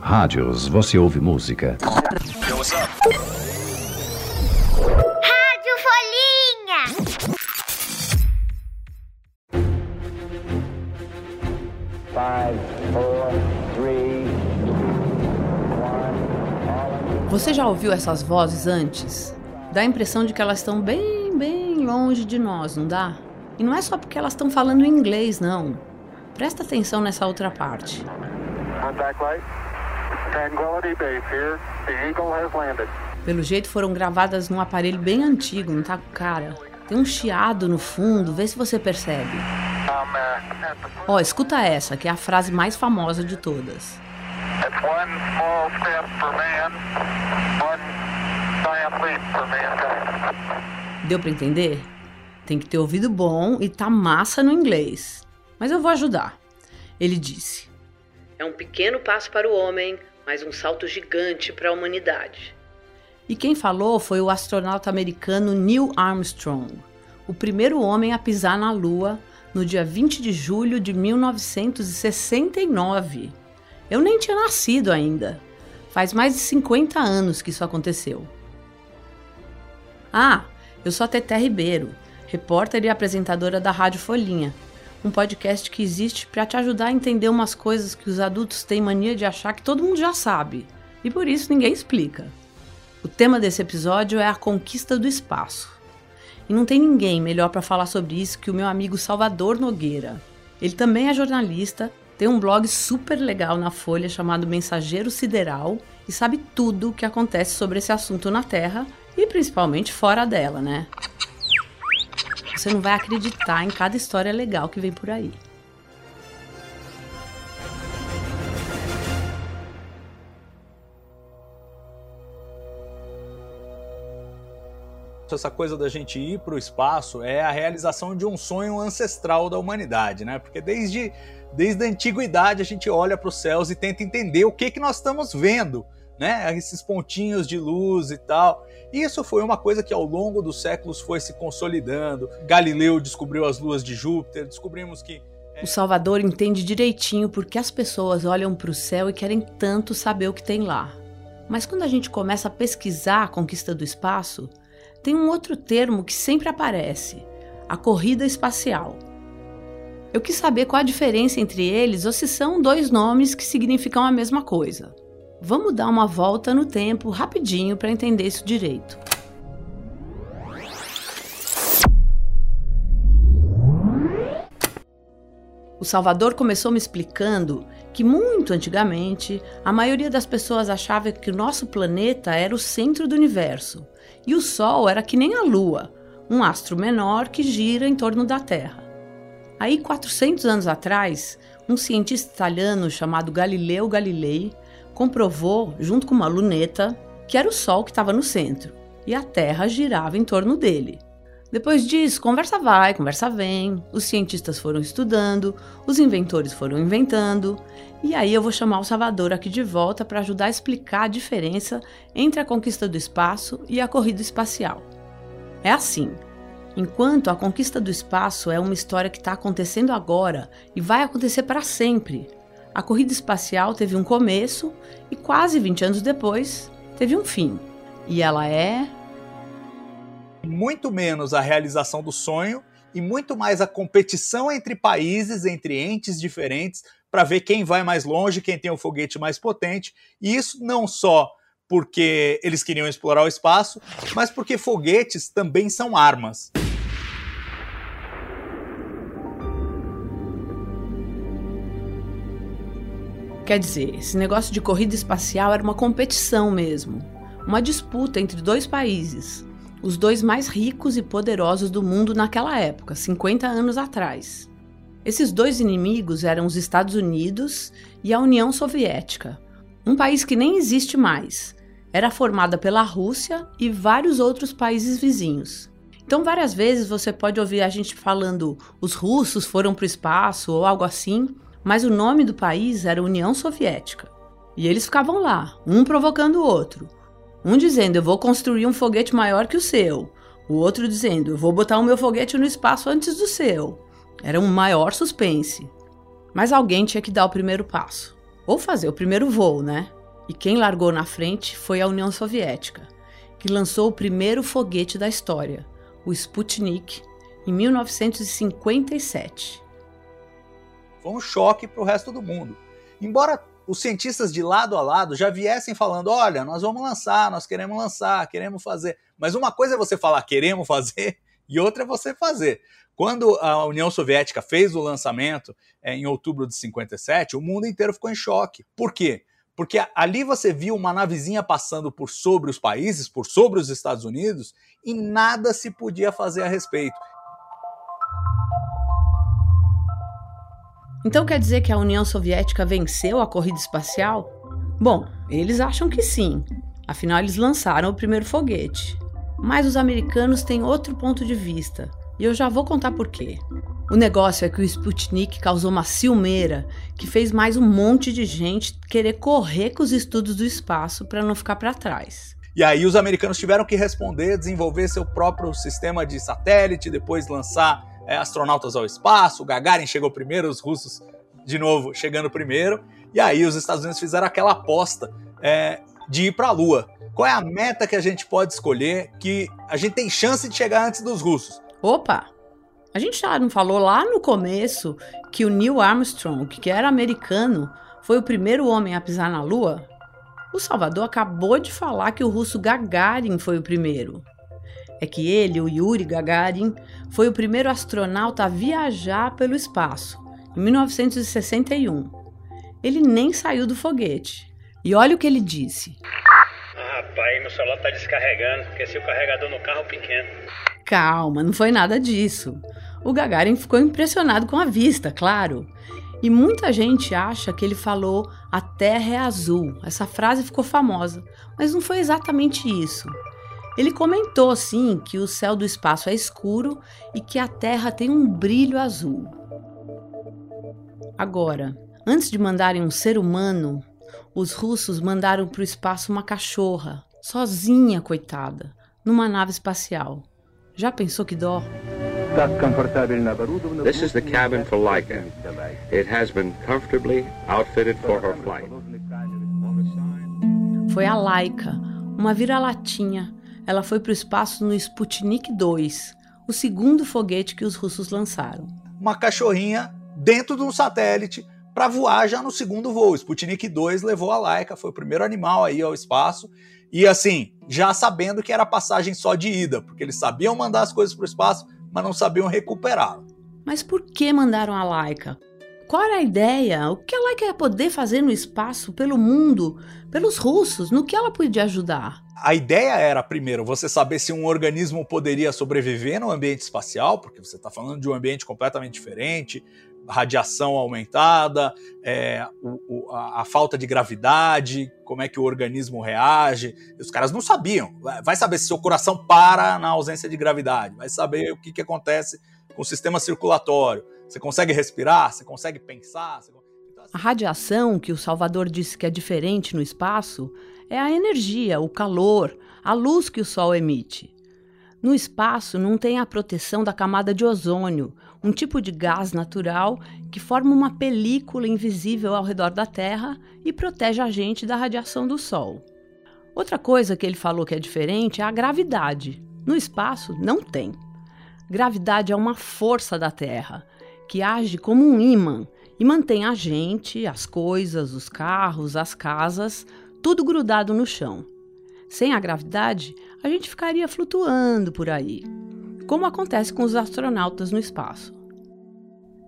Rádios, você ouve música. Rádio Folhinha. Você já ouviu essas vozes antes? Dá a impressão de que elas estão bem, bem longe de nós, não dá? E não é só porque elas estão falando inglês, não. Presta atenção nessa outra parte. Pelo jeito foram gravadas num aparelho bem antigo, não tá com cara? Tem um chiado no fundo, vê se você percebe. Ó, escuta essa, que é a frase mais famosa de todas. Deu pra entender? Tem que ter ouvido bom e tá massa no inglês. Mas eu vou ajudar. Ele disse: É um pequeno passo para o homem, mas um salto gigante para a humanidade. E quem falou foi o astronauta americano Neil Armstrong, o primeiro homem a pisar na Lua no dia 20 de julho de 1969. Eu nem tinha nascido ainda. Faz mais de 50 anos que isso aconteceu. Ah, eu sou a Teté Ribeiro, repórter e apresentadora da Rádio Folhinha, um podcast que existe para te ajudar a entender umas coisas que os adultos têm mania de achar que todo mundo já sabe, e por isso ninguém explica. O tema desse episódio é a conquista do espaço. E não tem ninguém melhor para falar sobre isso que o meu amigo Salvador Nogueira. Ele também é jornalista, tem um blog super legal na Folha chamado Mensageiro Sideral e sabe tudo o que acontece sobre esse assunto na Terra e principalmente fora dela, né? Você não vai acreditar em cada história legal que vem por aí. essa coisa da gente ir para o espaço é a realização de um sonho ancestral da humanidade, né? Porque desde, desde a antiguidade a gente olha para os céus e tenta entender o que, que nós estamos vendo, né? Esses pontinhos de luz e tal. Isso foi uma coisa que ao longo dos séculos foi se consolidando. Galileu descobriu as luas de Júpiter, descobrimos que O Salvador entende direitinho porque as pessoas olham para o céu e querem tanto saber o que tem lá. Mas quando a gente começa a pesquisar a conquista do espaço, tem um outro termo que sempre aparece: a corrida espacial. Eu quis saber qual a diferença entre eles ou se são dois nomes que significam a mesma coisa. Vamos dar uma volta no tempo rapidinho para entender isso direito. O Salvador começou me explicando que muito antigamente a maioria das pessoas achava que o nosso planeta era o centro do universo e o Sol era que nem a Lua, um astro menor que gira em torno da Terra. Aí, 400 anos atrás, um cientista italiano chamado Galileu Galilei comprovou, junto com uma luneta, que era o Sol que estava no centro e a Terra girava em torno dele. Depois disso, conversa vai, conversa vem, os cientistas foram estudando, os inventores foram inventando, e aí eu vou chamar o Salvador aqui de volta para ajudar a explicar a diferença entre a conquista do espaço e a corrida espacial. É assim: enquanto a conquista do espaço é uma história que está acontecendo agora e vai acontecer para sempre, a corrida espacial teve um começo e quase 20 anos depois teve um fim. E ela é muito menos a realização do sonho e muito mais a competição entre países, entre entes diferentes, para ver quem vai mais longe, quem tem o foguete mais potente. E isso não só porque eles queriam explorar o espaço, mas porque foguetes também são armas. Quer dizer, esse negócio de corrida espacial era uma competição mesmo, uma disputa entre dois países, os dois mais ricos e poderosos do mundo naquela época, 50 anos atrás. Esses dois inimigos eram os Estados Unidos e a União Soviética, um país que nem existe mais. Era formada pela Rússia e vários outros países vizinhos. Então, várias vezes você pode ouvir a gente falando os russos foram para o espaço ou algo assim, mas o nome do país era União Soviética. E eles ficavam lá, um provocando o outro. Um dizendo, eu vou construir um foguete maior que o seu. O outro dizendo, eu vou botar o meu foguete no espaço antes do seu. Era um maior suspense. Mas alguém tinha que dar o primeiro passo. Ou fazer o primeiro voo, né? E quem largou na frente foi a União Soviética, que lançou o primeiro foguete da história, o Sputnik, em 1957. Foi um choque para o resto do mundo. Embora os cientistas de lado a lado já viessem falando: olha, nós vamos lançar, nós queremos lançar, queremos fazer. Mas uma coisa é você falar queremos fazer e outra é você fazer. Quando a União Soviética fez o lançamento é, em outubro de 57, o mundo inteiro ficou em choque. Por quê? Porque ali você viu uma navezinha passando por sobre os países, por sobre os Estados Unidos, e nada se podia fazer a respeito. Então quer dizer que a União Soviética venceu a corrida espacial? Bom, eles acham que sim. Afinal, eles lançaram o primeiro foguete. Mas os americanos têm outro ponto de vista, e eu já vou contar por quê. O negócio é que o Sputnik causou uma ciumeira que fez mais um monte de gente querer correr com os estudos do espaço para não ficar para trás. E aí os americanos tiveram que responder, desenvolver seu próprio sistema de satélite, depois lançar é, astronautas ao espaço. O Gagarin chegou primeiro, os russos de novo chegando primeiro. E aí os Estados Unidos fizeram aquela aposta é, de ir para a Lua. Qual é a meta que a gente pode escolher que a gente tem chance de chegar antes dos russos? Opa! A gente já não falou lá no começo que o Neil Armstrong, que era americano, foi o primeiro homem a pisar na Lua? O Salvador acabou de falar que o russo Gagarin foi o primeiro é que ele, o Yuri Gagarin, foi o primeiro astronauta a viajar pelo espaço, em 1961. Ele nem saiu do foguete. E olha o que ele disse. Ah, rapaz, meu celular tá descarregando, esqueci o carregador no carro pequeno. Calma, não foi nada disso. O Gagarin ficou impressionado com a vista, claro. E muita gente acha que ele falou a Terra é azul. Essa frase ficou famosa, mas não foi exatamente isso. Ele comentou, sim, que o céu do espaço é escuro e que a Terra tem um brilho azul. Agora, antes de mandarem um ser humano, os russos mandaram para o espaço uma cachorra, sozinha, coitada, numa nave espacial. Já pensou que dó? This is the cabin for Laika. It has been comfortably outfitted for her flight. Foi a Laika, uma vira-latinha ela foi para o espaço no Sputnik 2, o segundo foguete que os russos lançaram. Uma cachorrinha dentro de um satélite para voar já no segundo voo. Sputnik 2 levou a Laika, foi o primeiro animal aí ao espaço. E assim, já sabendo que era passagem só de ida, porque eles sabiam mandar as coisas para o espaço, mas não sabiam recuperar. Mas por que mandaram a Laika? Qual era a ideia? O que a Laika ia poder fazer no espaço, pelo mundo, pelos russos? No que ela podia ajudar? A ideia era, primeiro, você saber se um organismo poderia sobreviver no ambiente espacial, porque você está falando de um ambiente completamente diferente, radiação aumentada, é, o, o, a, a, falta de gravidade, como é que o organismo reage. Os caras não sabiam. Vai saber se seu coração para na ausência de gravidade, vai saber o que, que acontece com o sistema circulatório. Você consegue respirar? Você consegue pensar? Você... Então, assim... A radiação, que o Salvador disse que é diferente no espaço, é a energia, o calor, a luz que o Sol emite. No espaço não tem a proteção da camada de ozônio, um tipo de gás natural que forma uma película invisível ao redor da Terra e protege a gente da radiação do Sol. Outra coisa que ele falou que é diferente é a gravidade. No espaço não tem. Gravidade é uma força da Terra que age como um ímã e mantém a gente, as coisas, os carros, as casas tudo grudado no chão. Sem a gravidade, a gente ficaria flutuando por aí, como acontece com os astronautas no espaço.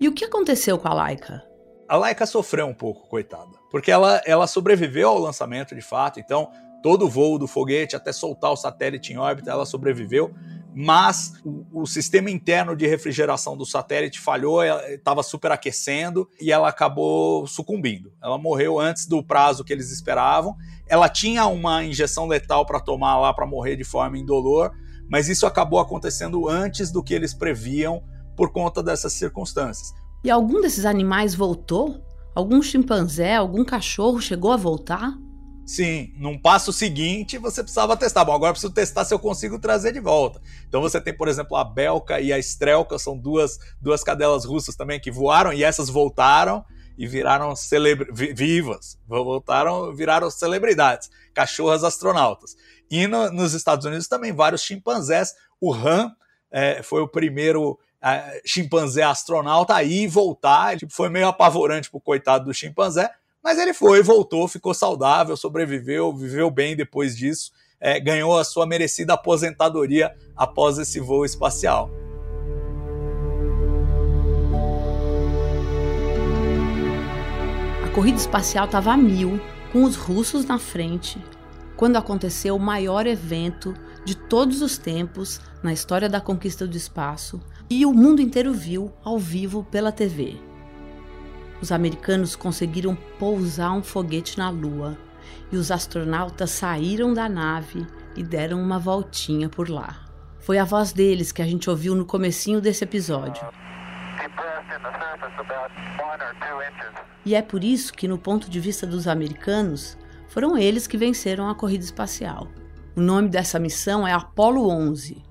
E o que aconteceu com a Laika? A Laika sofreu um pouco, coitada, porque ela, ela sobreviveu ao lançamento de fato, então todo o voo do foguete até soltar o satélite em órbita, ela sobreviveu, mas o, o, sistema interno de refrigeração do satélite falhou, estava superaquecendo e ela acabou sucumbindo. Ela morreu antes do prazo que eles esperavam. Ela tinha uma injeção letal para tomar lá para morrer de forma indolor, mas isso acabou acontecendo antes do que eles previam por conta dessas circunstâncias. E algum desses animais voltou? Algum chimpanzé, algum cachorro chegou a voltar? Sim, num passo seguinte você precisava testar. Bom, agora preciso testar se eu consigo trazer de volta. Então você tem, por exemplo, a Belka e a Strelka, são duas, duas cadelas russas também que voaram e essas voltaram e viraram celebra vivas, voltaram, viraram celebridades, cachorras astronautas. E no, nos Estados Unidos também vários chimpanzés. O Han é, foi o primeiro é, chimpanzé astronauta a ir e voltar. Ele foi meio apavorante pro coitado do chimpanzé, mas ele foi, voltou, ficou saudável, sobreviveu, viveu bem depois disso, é, ganhou a sua merecida aposentadoria após esse voo espacial. A corrida espacial estava a mil, com os russos na frente, quando aconteceu o maior evento de todos os tempos na história da conquista do espaço e o mundo inteiro viu ao vivo pela TV. Os americanos conseguiram pousar um foguete na Lua e os astronautas saíram da nave e deram uma voltinha por lá. Foi a voz deles que a gente ouviu no comecinho desse episódio. E é por isso que, no ponto de vista dos americanos, foram eles que venceram a corrida espacial. O nome dessa missão é Apollo 11.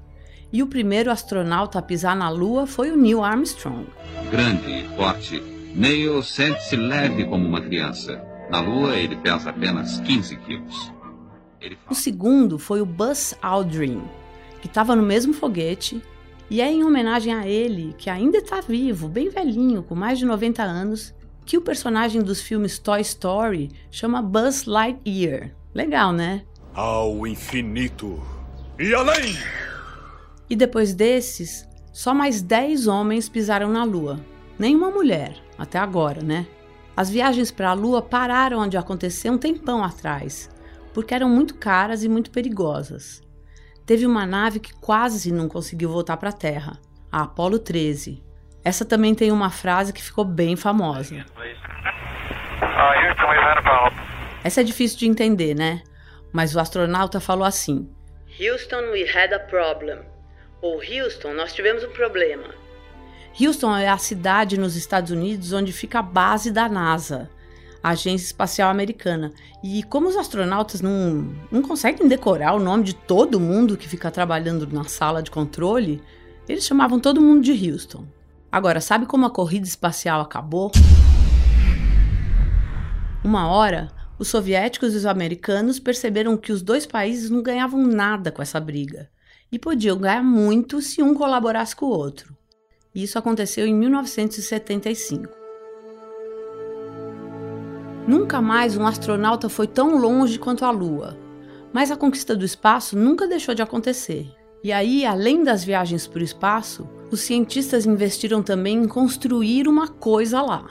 E o primeiro astronauta a pisar na Lua foi o Neil Armstrong. Grande forte, Neil sente-se leve como uma criança. Na Lua, ele pesa apenas 15 quilos. O segundo foi o Buzz Aldrin, que estava no mesmo foguete e é em homenagem a ele, que ainda está vivo, bem velhinho, com mais de 90 anos, que o personagem dos filmes Toy Story chama Buzz Lightyear. Legal, né? Ao infinito e além! E depois desses, só mais 10 homens pisaram na Lua. Nenhuma mulher, até agora, né? As viagens para a Lua pararam de acontecer um tempão atrás, porque eram muito caras e muito perigosas teve uma nave que quase não conseguiu voltar para a Terra, a Apollo 13. Essa também tem uma frase que ficou bem famosa. Essa é difícil de entender, né? Mas o astronauta falou assim: Houston, we had a problem. Ou Houston, nós tivemos um problema. Houston é a cidade nos Estados Unidos onde fica a base da NASA, Agência Espacial Americana. E como os astronautas não, não conseguem decorar o nome de todo mundo que fica trabalhando na sala de controle, eles chamavam todo mundo de Houston. Agora, sabe como a corrida espacial acabou? Uma hora, os soviéticos e os americanos perceberam que os dois países não ganhavam nada com essa briga e podiam ganhar muito se um colaborasse com o outro. Isso aconteceu em 1975. Nunca mais um astronauta foi tão longe quanto a Lua, mas a conquista do espaço nunca deixou de acontecer. E aí, além das viagens para o espaço, os cientistas investiram também em construir uma coisa lá.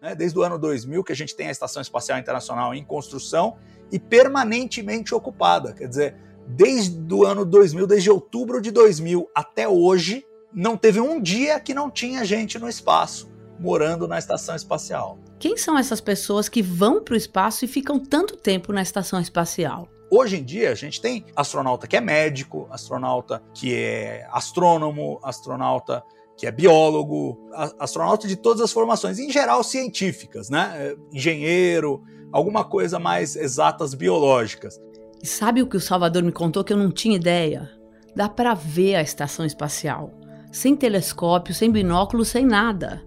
É, desde o ano 2000 que a gente tem a Estação Espacial Internacional em construção e permanentemente ocupada. Quer dizer, desde o ano 2000, desde outubro de 2000 até hoje, não teve um dia que não tinha gente no espaço morando na estação espacial. Quem são essas pessoas que vão para o espaço e ficam tanto tempo na estação espacial? Hoje em dia, a gente tem astronauta que é médico, astronauta que é astrônomo, astronauta que é biólogo, astronauta de todas as formações, em geral científicas, né? É, engenheiro, alguma coisa mais exatas biológicas. E sabe o que o Salvador me contou que eu não tinha ideia? Dá para ver a estação espacial, sem telescópio, sem binóculo, sem nada.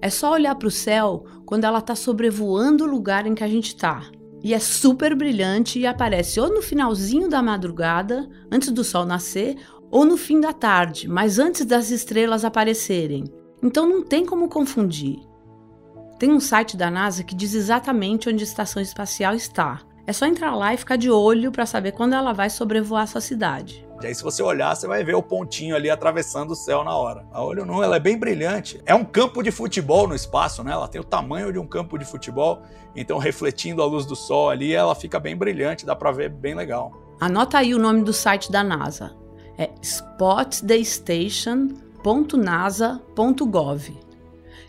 É só olhar para o céu quando ela está sobrevoando o lugar em que a gente está. E é super brilhante e aparece ou no finalzinho da madrugada, antes do sol nascer, ou no fim da tarde, mas antes das estrelas aparecerem. Então não tem como confundir. Tem um site da NASA que diz exatamente onde a estação espacial está. É só entrar lá e ficar de olho para saber quando ela vai sobrevoar sua cidade. E aí, se você olhar, você vai ver o pontinho ali atravessando o céu na hora. A olho nu, ela é bem brilhante. É um campo de futebol no espaço, né? Ela tem o tamanho de um campo de futebol. Então, refletindo a luz do sol ali, ela fica bem brilhante, dá para ver bem legal. Anota aí o nome do site da NASA. É spotthestation.nasa.gov.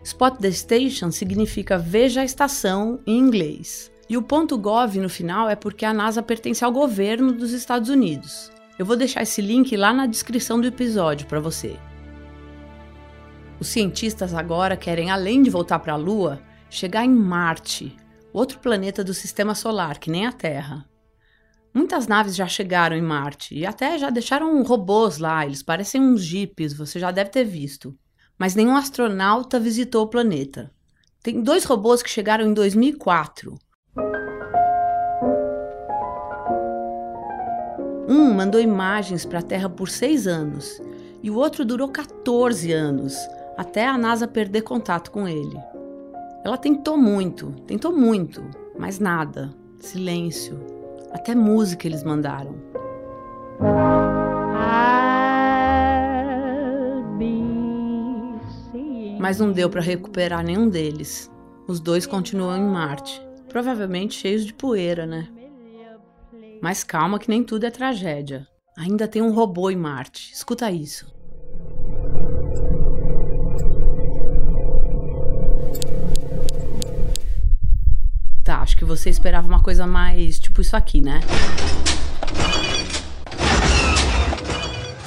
Spot the Station significa veja a estação em inglês. E o ponto .gov no final é porque a NASA pertence ao governo dos Estados Unidos. Eu vou deixar esse link lá na descrição do episódio para você. Os cientistas agora querem, além de voltar para a Lua, chegar em Marte, outro planeta do sistema solar, que nem a Terra. Muitas naves já chegaram em Marte e até já deixaram robôs lá, eles parecem uns jipes, você já deve ter visto. Mas nenhum astronauta visitou o planeta. Tem dois robôs que chegaram em 2004. Um mandou imagens para a Terra por seis anos e o outro durou 14 anos, até a NASA perder contato com ele. Ela tentou muito, tentou muito, mas nada. Silêncio. Até música eles mandaram. Mas não deu para recuperar nenhum deles. Os dois continuam em Marte, provavelmente cheios de poeira, né? Mas calma que nem tudo é tragédia. Ainda tem um robô em Marte. Escuta isso. Tá, acho que você esperava uma coisa mais tipo isso aqui, né?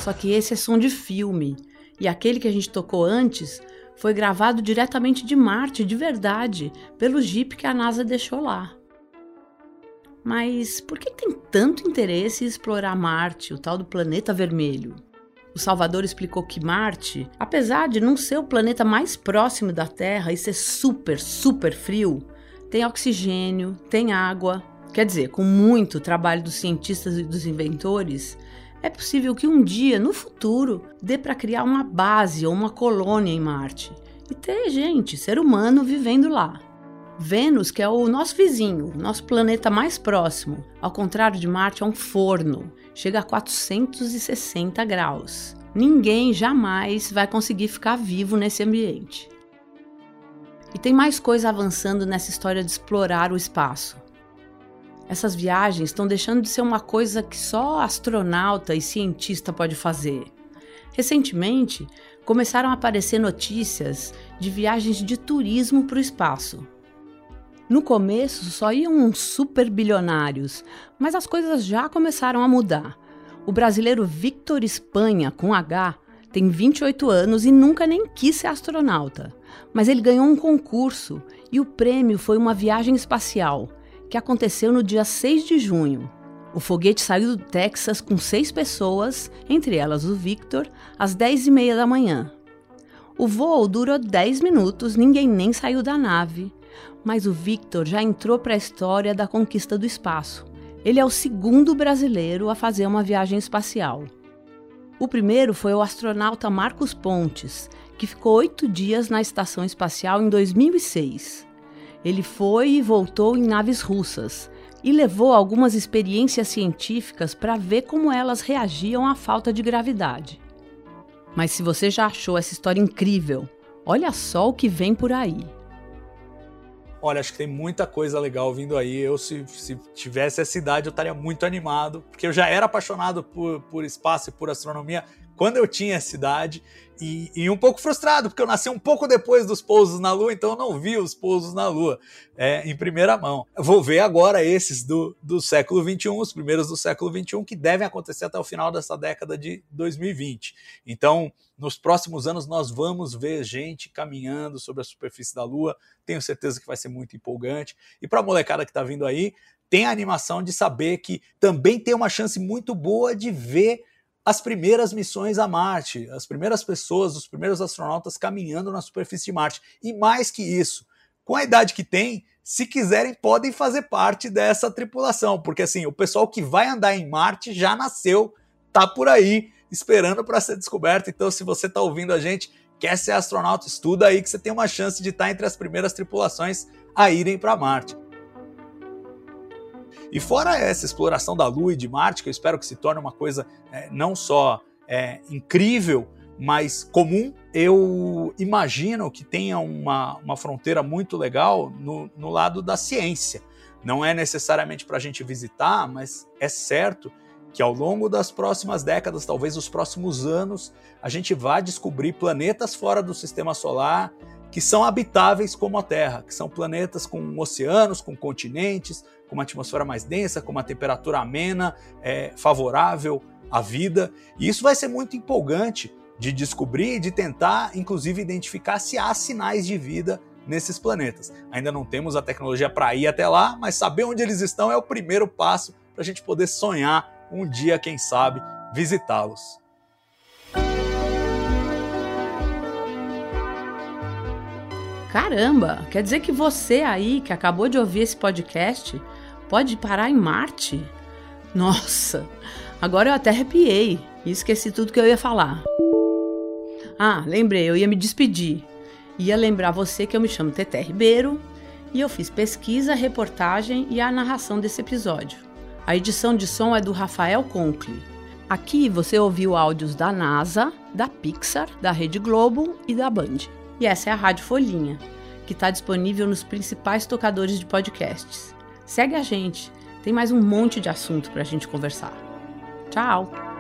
Só que esse é som de filme. E aquele que a gente tocou antes foi gravado diretamente de Marte, de verdade, pelo Jeep que a NASA deixou lá. Mas por que tem tanto interesse em explorar Marte, o tal do planeta vermelho? O Salvador explicou que Marte, apesar de não ser o planeta mais próximo da Terra e ser super, super frio, tem oxigênio, tem água. Quer dizer, com muito trabalho dos cientistas e dos inventores, é possível que um dia, no futuro, dê para criar uma base ou uma colônia em Marte e ter gente, ser humano, vivendo lá. Vênus, que é o nosso vizinho, nosso planeta mais próximo, ao contrário de Marte, é um forno, chega a 460 graus. Ninguém jamais vai conseguir ficar vivo nesse ambiente. E tem mais coisa avançando nessa história de explorar o espaço. Essas viagens estão deixando de ser uma coisa que só astronauta e cientista pode fazer. Recentemente, começaram a aparecer notícias de viagens de turismo para o espaço. No começo só iam uns super bilionários, mas as coisas já começaram a mudar. O brasileiro Victor Espanha, com H, tem 28 anos e nunca nem quis ser astronauta. Mas ele ganhou um concurso e o prêmio foi uma viagem espacial, que aconteceu no dia 6 de junho. O foguete saiu do Texas com seis pessoas, entre elas o Victor, às 10 e meia da manhã. O voo durou 10 minutos, ninguém nem saiu da nave mas o Victor já entrou para a história da conquista do espaço. Ele é o segundo brasileiro a fazer uma viagem espacial. O primeiro foi o astronauta Marcos Pontes, que ficou oito dias na estação espacial em 2006. Ele foi e voltou em naves russas e levou algumas experiências científicas para ver como elas reagiam à falta de gravidade. Mas se você já achou essa história incrível, olha só o que vem por aí. Olha, acho que tem muita coisa legal vindo aí. Eu, se, se tivesse essa idade, eu estaria muito animado, porque eu já era apaixonado por, por espaço e por astronomia quando eu tinha essa idade. E, e, um pouco frustrado, porque eu nasci um pouco depois dos pousos na Lua, então eu não vi os pousos na Lua é, em primeira mão. Vou ver agora esses do, do século XXI, os primeiros do século XXI, que devem acontecer até o final dessa década de 2020. Então, nos próximos anos, nós vamos ver gente caminhando sobre a superfície da Lua. Tenho certeza que vai ser muito empolgante. E para a molecada que está vindo aí, tem a animação de saber que também tem uma chance muito boa de ver as primeiras missões a Marte, as primeiras pessoas, os primeiros astronautas caminhando na superfície de Marte. E mais que isso, com a idade que tem, se quiserem, podem fazer parte dessa tripulação, porque assim, o pessoal que vai andar em Marte já nasceu, tá por aí, esperando para ser descoberto. Então, se você está ouvindo a gente, quer ser astronauta, estuda aí que você tem uma chance de estar tá entre as primeiras tripulações a irem para Marte. E fora essa exploração da Lua e de Marte, que eu espero que se torne uma coisa é, não só é, incrível, mas comum, eu imagino que tenha uma, uma fronteira muito legal no, no lado da ciência. Não é necessariamente para a gente visitar, mas é certo que ao longo das próximas décadas, talvez os próximos anos, a gente vá descobrir planetas fora do sistema solar que são habitáveis como a Terra, que são planetas com oceanos, com continentes, com uma atmosfera mais densa, com uma temperatura amena, é, favorável à vida. E isso vai ser muito empolgante de descobrir e de tentar, inclusive, identificar se há sinais de vida nesses planetas. Ainda não temos a tecnologia para ir até lá, mas saber onde eles estão é o primeiro passo para a gente poder sonhar um dia, quem sabe, visitá-los. Caramba, quer dizer que você aí que acabou de ouvir esse podcast pode parar em Marte? Nossa, agora eu até arrepiei e esqueci tudo que eu ia falar. Ah, lembrei, eu ia me despedir. Ia lembrar você que eu me chamo Teté Ribeiro e eu fiz pesquisa, reportagem e a narração desse episódio. A edição de som é do Rafael Conkle. Aqui você ouviu áudios da NASA, da Pixar, da Rede Globo e da Band. E essa é a Rádio Folhinha, que está disponível nos principais tocadores de podcasts. Segue a gente, tem mais um monte de assunto para a gente conversar. Tchau!